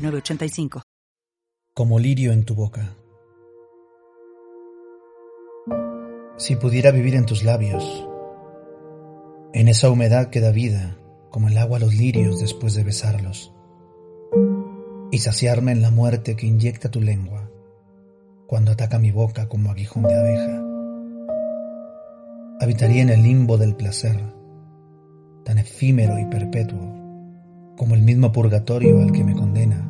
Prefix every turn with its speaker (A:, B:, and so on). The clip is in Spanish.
A: 906985.
B: Como lirio en tu boca. Si pudiera vivir en tus labios, en esa humedad que da vida, como el agua a los lirios después de besarlos, y saciarme en la muerte que inyecta tu lengua cuando ataca mi boca como aguijón de abeja. Habitaría en el limbo del placer, tan efímero y perpetuo como el mismo purgatorio al que me condena